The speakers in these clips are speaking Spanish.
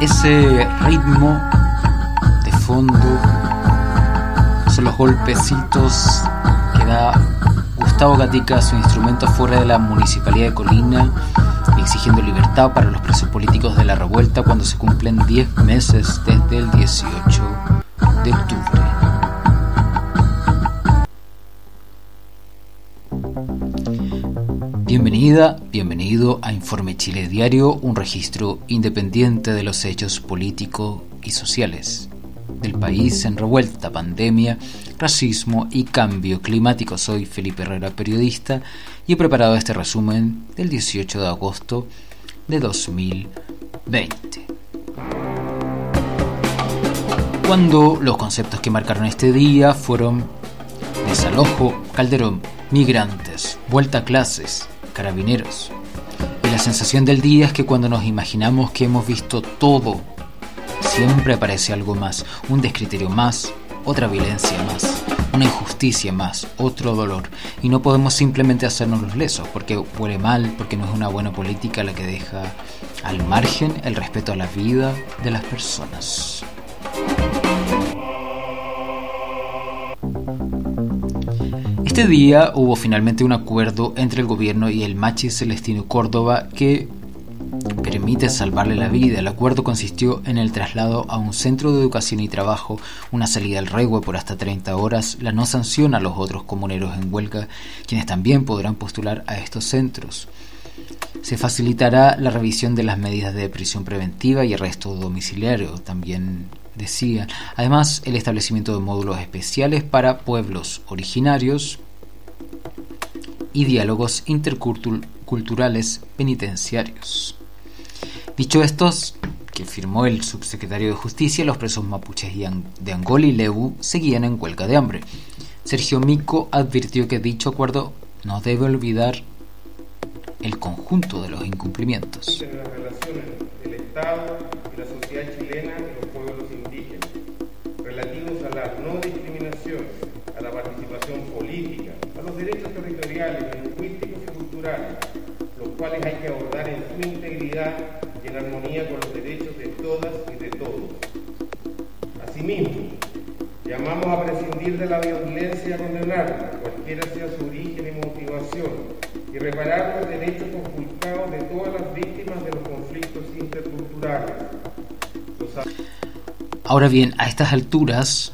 Ese ritmo de fondo son los golpecitos que da Gustavo Gatica, su instrumento fuera de la municipalidad de Colina, exigiendo libertad para los presos políticos de la revuelta cuando se cumplen 10 meses desde el 18 de octubre. Bienvenida, bienvenido a Informe Chile Diario, un registro independiente de los hechos políticos y sociales del país en revuelta, pandemia, racismo y cambio climático. Soy Felipe Herrera, periodista, y he preparado este resumen del 18 de agosto de 2020. Cuando los conceptos que marcaron este día fueron desalojo, Calderón, migrantes, vuelta a clases, carabineros. Y la sensación del día es que cuando nos imaginamos que hemos visto todo siempre aparece algo más, un descriterio más, otra violencia más, una injusticia más, otro dolor. Y no podemos simplemente hacernos los lesos, porque huele mal, porque no es una buena política la que deja al margen el respeto a la vida de las personas. Este día hubo finalmente un acuerdo entre el gobierno y el Machi Celestino Córdoba que permite salvarle la vida. El acuerdo consistió en el traslado a un centro de educación y trabajo, una salida al regue por hasta 30 horas, la no sanción a los otros comuneros en huelga, quienes también podrán postular a estos centros. Se facilitará la revisión de las medidas de prisión preventiva y arresto domiciliario, también decía. Además, el establecimiento de módulos especiales para pueblos originarios y diálogos interculturales penitenciarios. Dicho estos, que firmó el subsecretario de Justicia, los presos mapuches de Angola y Lebu seguían en huelga de hambre. Sergio Mico advirtió que dicho acuerdo no debe olvidar el conjunto de los incumplimientos. relativos a la no discriminación, a la participación política, derechos territoriales, lingüísticos y culturales, los cuales hay que abordar en su integridad en armonía con los derechos de todas y de todos. Asimismo, llamamos a prescindir de la violencia y a condenarla, cualquiera sea su origen y motivación, y reparar los derechos conculcados de todas las víctimas de los conflictos interculturales. Ahora bien, a estas alturas,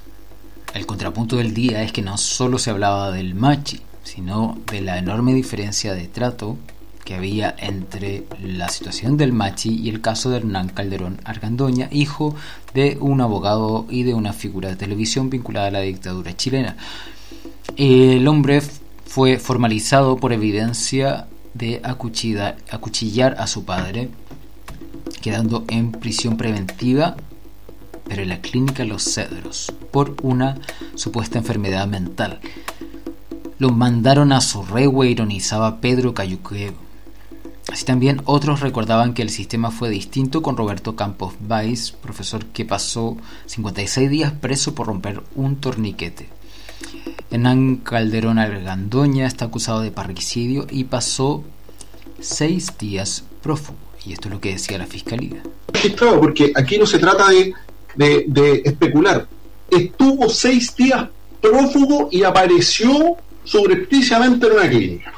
el contrapunto del día es que no solo se hablaba del machi, de la enorme diferencia de trato que había entre la situación del Machi y el caso de Hernán Calderón Argandoña, hijo de un abogado y de una figura de televisión vinculada a la dictadura chilena. El hombre fue formalizado por evidencia de acuchillar a su padre, quedando en prisión preventiva, pero en la clínica Los Cedros, por una supuesta enfermedad mental. Lo mandaron a su Sorrehue, ironizaba Pedro Cayuqueo Así también otros recordaban que el sistema fue distinto con Roberto Campos Valls, profesor que pasó 56 días preso por romper un torniquete. Hernán Calderón Argandoña está acusado de parricidio y pasó seis días prófugo. Y esto es lo que decía la fiscalía. Porque aquí no se trata de, de especular. Estuvo seis días prófugo y apareció subrepticiamente en una clínica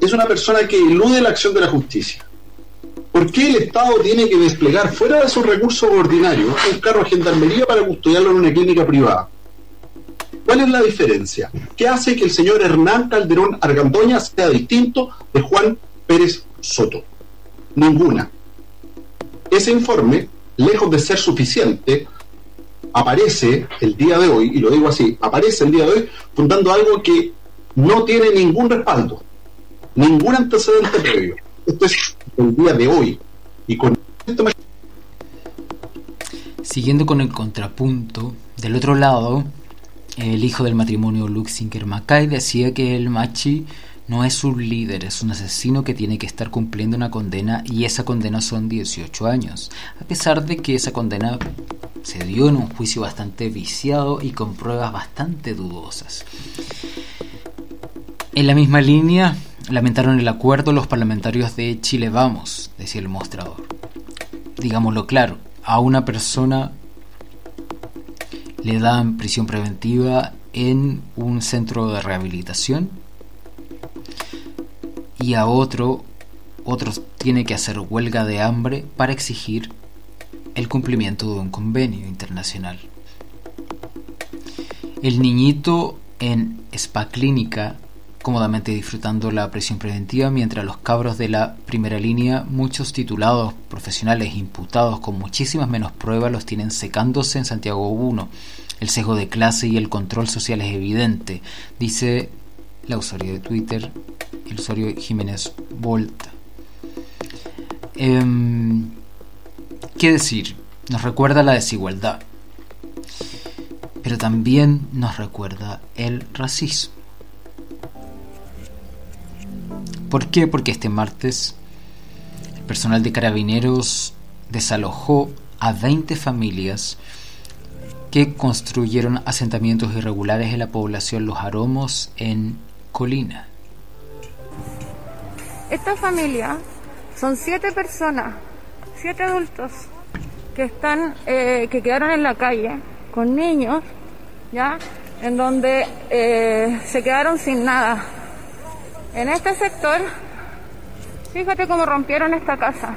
es una persona que elude la acción de la justicia. ¿Por qué el Estado tiene que desplegar fuera de sus recursos ordinarios un carro de gendarmería para custodiarlo en una clínica privada? ¿Cuál es la diferencia? ¿Qué hace que el señor Hernán Calderón Argandoña sea distinto de Juan Pérez Soto? Ninguna. Ese informe, lejos de ser suficiente, aparece el día de hoy, y lo digo así, aparece el día de hoy fundando algo que no tiene ningún respaldo Ningún antecedente previo. Esto es el día de hoy. Y con Siguiendo con el contrapunto, del otro lado, el hijo del matrimonio Luxinger Mackay decía que el Machi no es un líder, es un asesino que tiene que estar cumpliendo una condena y esa condena son 18 años, a pesar de que esa condena se dio en un juicio bastante viciado y con pruebas bastante dudosas. En la misma línea, lamentaron el acuerdo los parlamentarios de Chile Vamos, decía el mostrador. Digámoslo claro, a una persona le dan prisión preventiva en un centro de rehabilitación y a otro otro tiene que hacer huelga de hambre para exigir el cumplimiento de un convenio internacional. El niñito en Spa Clínica cómodamente disfrutando la prisión preventiva mientras los cabros de la primera línea, muchos titulados profesionales imputados con muchísimas menos pruebas los tienen secándose en Santiago 1. El sesgo de clase y el control social es evidente, dice la usuario de Twitter, el usuario Jiménez Volta. Em, ¿Qué decir? Nos recuerda la desigualdad, pero también nos recuerda el racismo. ¿Por qué? Porque este martes el personal de carabineros desalojó a 20 familias que construyeron asentamientos irregulares en la población Los Aromos en Colina. Esta familia son siete personas, siete adultos que están, eh, que quedaron en la calle con niños, ya, en donde eh, se quedaron sin nada. En este sector, fíjate cómo rompieron esta casa.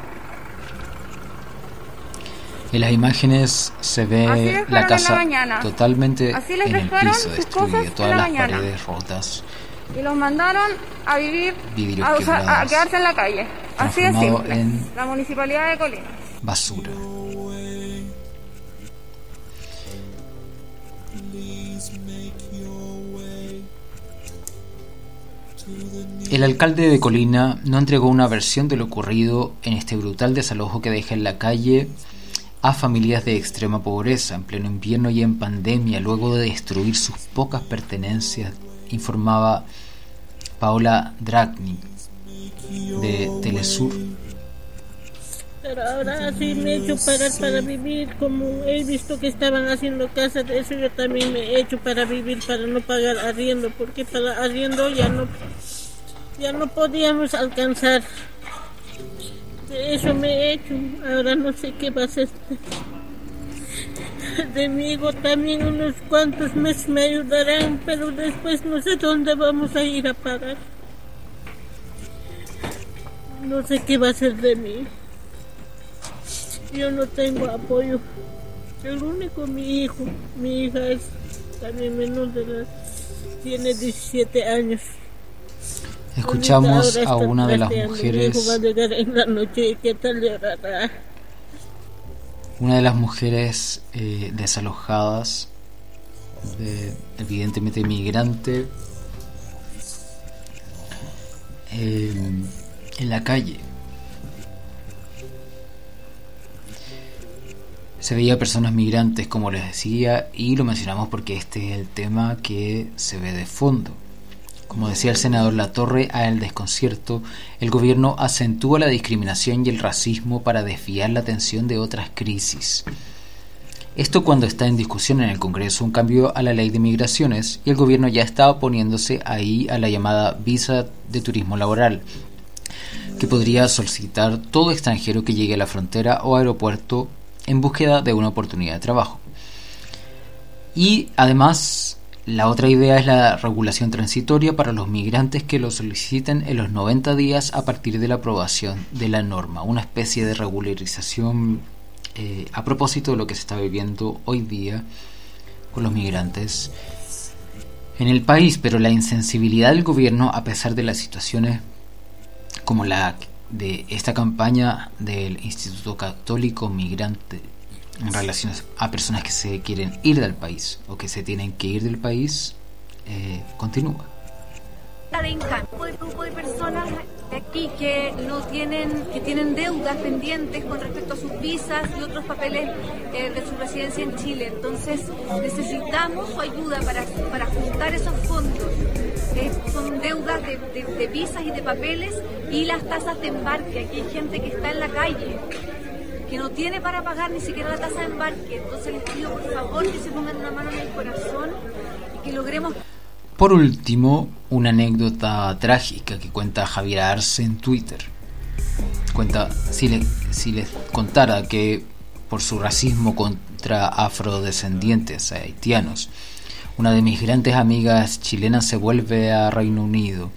En las imágenes se ve la casa totalmente en el piso, destruida, todas las paredes rotas. Y los mandaron a vivir, a, a, quedarse en la calle. Así de simple. la municipalidad de Colina. Basura. El alcalde de Colina no entregó una versión de lo ocurrido en este brutal desalojo que deja en la calle a familias de extrema pobreza en pleno invierno y en pandemia luego de destruir sus pocas pertenencias, informaba Paola Dragni de Telesur. Pero ahora sí me he hecho parar para vivir, como he visto que estaban haciendo casa de eso, yo también me he hecho para vivir, para no pagar arriendo, porque para arriendo ya no ya no podíamos alcanzar. Eso me he hecho, ahora no sé qué va a ser. De mi hijo también unos cuantos meses me ayudarán, pero después no sé dónde vamos a ir a parar. No sé qué va a ser de mí. Yo no tengo apoyo. El único mi hijo, mi hija es también menor de edad, tiene 17 años. Escuchamos a una de las mujeres. Una de las mujeres eh, desalojadas, de, evidentemente migrante, eh, en la calle. Se veía personas migrantes, como les decía, y lo mencionamos porque este es el tema que se ve de fondo. Como decía el senador Latorre, a el desconcierto, el gobierno acentúa la discriminación y el racismo para desviar la atención de otras crisis. Esto cuando está en discusión en el Congreso un cambio a la ley de migraciones y el gobierno ya está oponiéndose ahí a la llamada visa de turismo laboral, que podría solicitar todo extranjero que llegue a la frontera o aeropuerto en búsqueda de una oportunidad de trabajo. Y además la otra idea es la regulación transitoria para los migrantes que lo soliciten en los 90 días a partir de la aprobación de la norma, una especie de regularización eh, a propósito de lo que se está viviendo hoy día con los migrantes en el país, pero la insensibilidad del gobierno, a pesar de las situaciones como la de esta campaña del Instituto Católico Migrante en relación a personas que se quieren ir del país o que se tienen que ir del país, eh, continúa. Un grupo de personas aquí que no tienen, que tienen deudas pendientes con respecto a sus visas y otros papeles eh, de su residencia en Chile. Entonces necesitamos su ayuda para, para juntar esos fondos. Eh, son deudas de, de visas y de papeles y las tasas de embarque. Aquí hay gente que está en la calle que no tiene para pagar ni siquiera la tasa de embarque. Entonces les pido por favor que se pongan una mano en el corazón y que logremos por último, una anécdota trágica que cuenta Javier Arce en Twitter. Cuenta, si, si les contara que por su racismo contra afrodescendientes haitianos, una de mis grandes amigas chilenas se vuelve a Reino Unido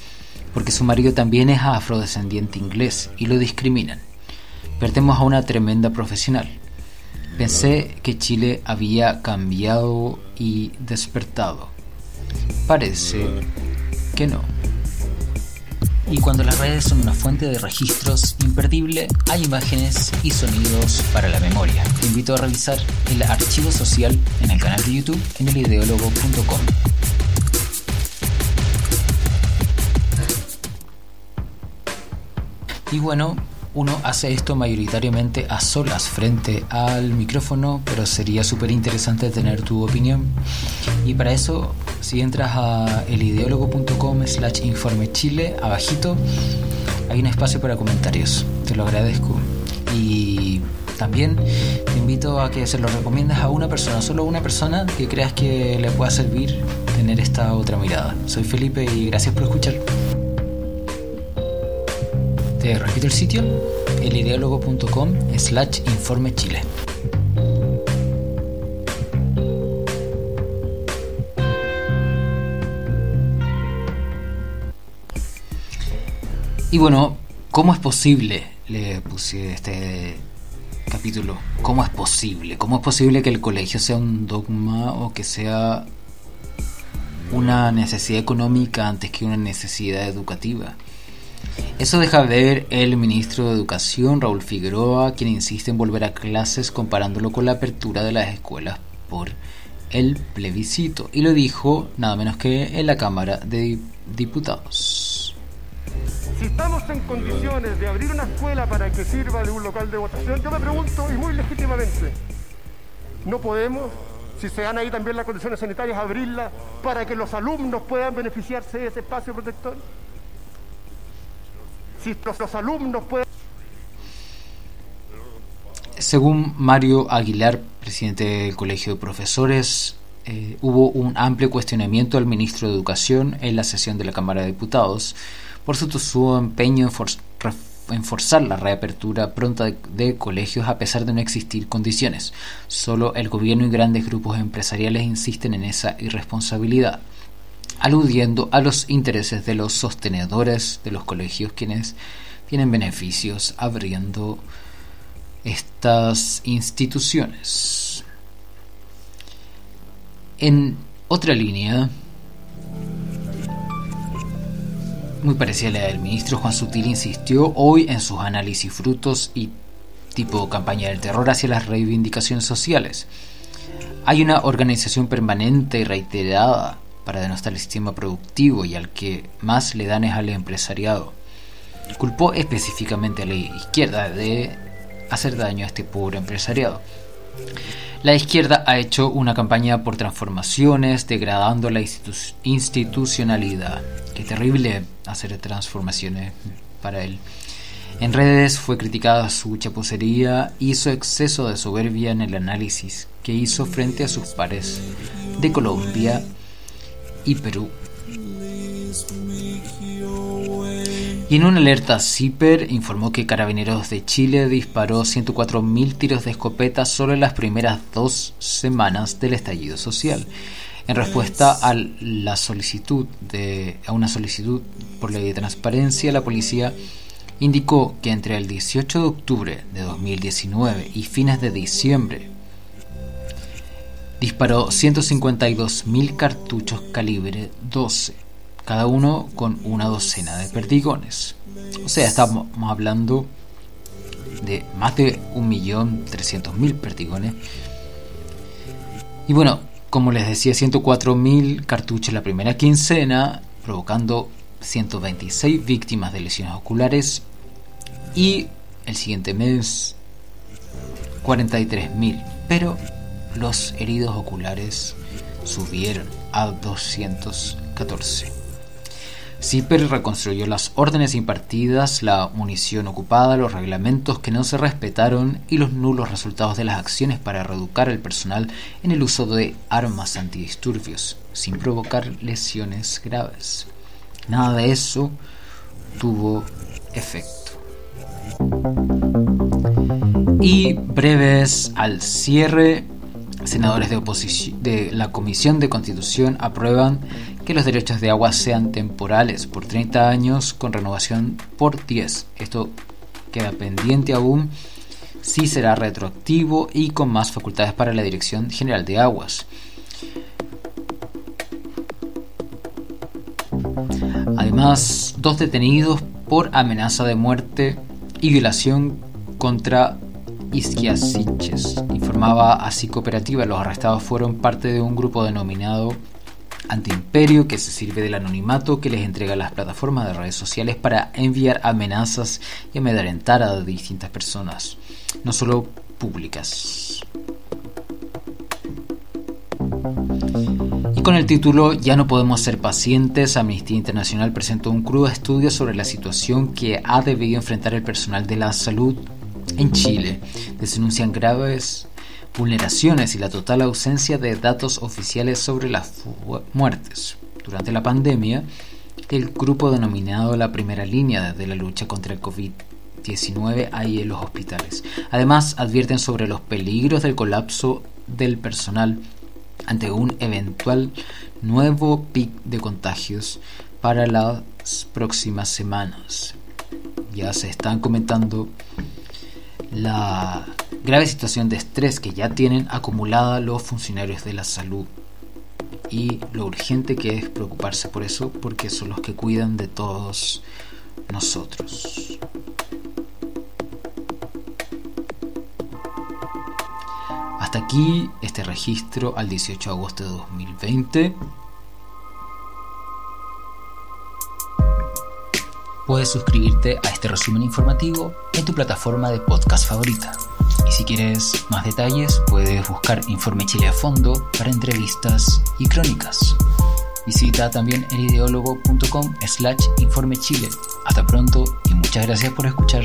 porque su marido también es afrodescendiente inglés y lo discriminan. Perdemos a una tremenda profesional. Pensé que Chile había cambiado y despertado Parece que no. Y cuando las redes son una fuente de registros imperdible, hay imágenes y sonidos para la memoria. Te invito a revisar el archivo social en el canal de YouTube en elideólogo.com. Y bueno, uno hace esto mayoritariamente a solas frente al micrófono, pero sería súper interesante tener tu opinión. Y para eso, si entras a elideólogo.com slash informe chile, abajito, hay un espacio para comentarios. Te lo agradezco. Y también te invito a que se lo recomiendas a una persona, solo una persona que creas que le pueda servir tener esta otra mirada. Soy Felipe y gracias por escuchar. Te repito el sitio, elideólogo.com slash informe chile. Y bueno, ¿cómo es posible? Le puse este capítulo. ¿Cómo es posible? ¿Cómo es posible que el colegio sea un dogma o que sea una necesidad económica antes que una necesidad educativa? Eso deja ver el ministro de Educación, Raúl Figueroa, quien insiste en volver a clases comparándolo con la apertura de las escuelas por el plebiscito. Y lo dijo nada menos que en la Cámara de Diputados. Si estamos en condiciones de abrir una escuela para que sirva de un local de votación, yo me pregunto, y muy legítimamente, ¿no podemos, si se dan ahí también las condiciones sanitarias, abrirla para que los alumnos puedan beneficiarse de ese espacio protector? Si los, alumnos pueden... Según Mario Aguilar, presidente del Colegio de Profesores, eh, hubo un amplio cuestionamiento al ministro de Educación en la sesión de la Cámara de Diputados por su, empeño en, forzar la reapertura pronta de, colegios a pesar de no existir condiciones. Solo el gobierno y grandes grupos empresariales insisten en esa irresponsabilidad aludiendo a los intereses de los sostenedores de los colegios quienes tienen beneficios abriendo estas instituciones. En otra línea, muy parecida a la del ministro Juan Sutil, insistió hoy en sus análisis frutos y tipo campaña del terror hacia las reivindicaciones sociales. Hay una organización permanente y reiterada para denostar el sistema productivo y al que más le dan es al empresariado. Culpó específicamente a la izquierda de hacer daño a este pobre empresariado. La izquierda ha hecho una campaña por transformaciones, degradando la institucionalidad. Qué terrible hacer transformaciones para él. En redes fue criticada su chapucería y su exceso de soberbia en el análisis que hizo frente a sus pares de Colombia y Perú. Y en una alerta CIPER informó que Carabineros de Chile disparó 104.000 tiros de escopeta solo en las primeras dos semanas del estallido social. En respuesta a la solicitud de a una solicitud por ley de transparencia, la policía indicó que entre el 18 de octubre de 2019 y fines de diciembre disparó 152.000 cartuchos calibre 12, cada uno con una docena de perdigones. O sea, estamos hablando de más de 1.300.000 perdigones. Y bueno, como les decía, 104.000 cartuchos la primera quincena, provocando 126 víctimas de lesiones oculares y el siguiente mes 43.000, pero los heridos oculares subieron a 214. CIPER reconstruyó las órdenes impartidas, la munición ocupada, los reglamentos que no se respetaron y los nulos resultados de las acciones para reeducar al personal en el uso de armas antidisturbios, sin provocar lesiones graves. Nada de eso tuvo efecto. Y breves al cierre, senadores de, de la Comisión de Constitución aprueban que los derechos de agua sean temporales por 30 años con renovación por 10. Esto queda pendiente aún si será retroactivo y con más facultades para la Dirección General de Aguas. Además, dos detenidos por amenaza de muerte y violación contra Isquiasiches. Informaba así cooperativa, los arrestados fueron parte de un grupo denominado Antiimperio que se sirve del anonimato que les entrega las plataformas de redes sociales para enviar amenazas y amedrentar a distintas personas, no solo públicas. Y con el título Ya no podemos ser pacientes, Amnistía Internacional presentó un crudo estudio sobre la situación que ha debido enfrentar el personal de la salud en Chile. Denuncian graves vulneraciones y la total ausencia de datos oficiales sobre las muertes. Durante la pandemia, el grupo denominado la primera línea de la lucha contra el COVID-19 hay en los hospitales. Además, advierten sobre los peligros del colapso del personal ante un eventual nuevo pic de contagios para las próximas semanas. Ya se están comentando la grave situación de estrés que ya tienen acumulada los funcionarios de la salud y lo urgente que es preocuparse por eso porque son los que cuidan de todos nosotros. Hasta aquí este registro al 18 de agosto de 2020. Puedes suscribirte a este resumen informativo en tu plataforma de podcast favorita. Y si quieres más detalles, puedes buscar Informe Chile a fondo para entrevistas y crónicas. Visita también elideólogo.com slash informe chile. Hasta pronto y muchas gracias por escuchar.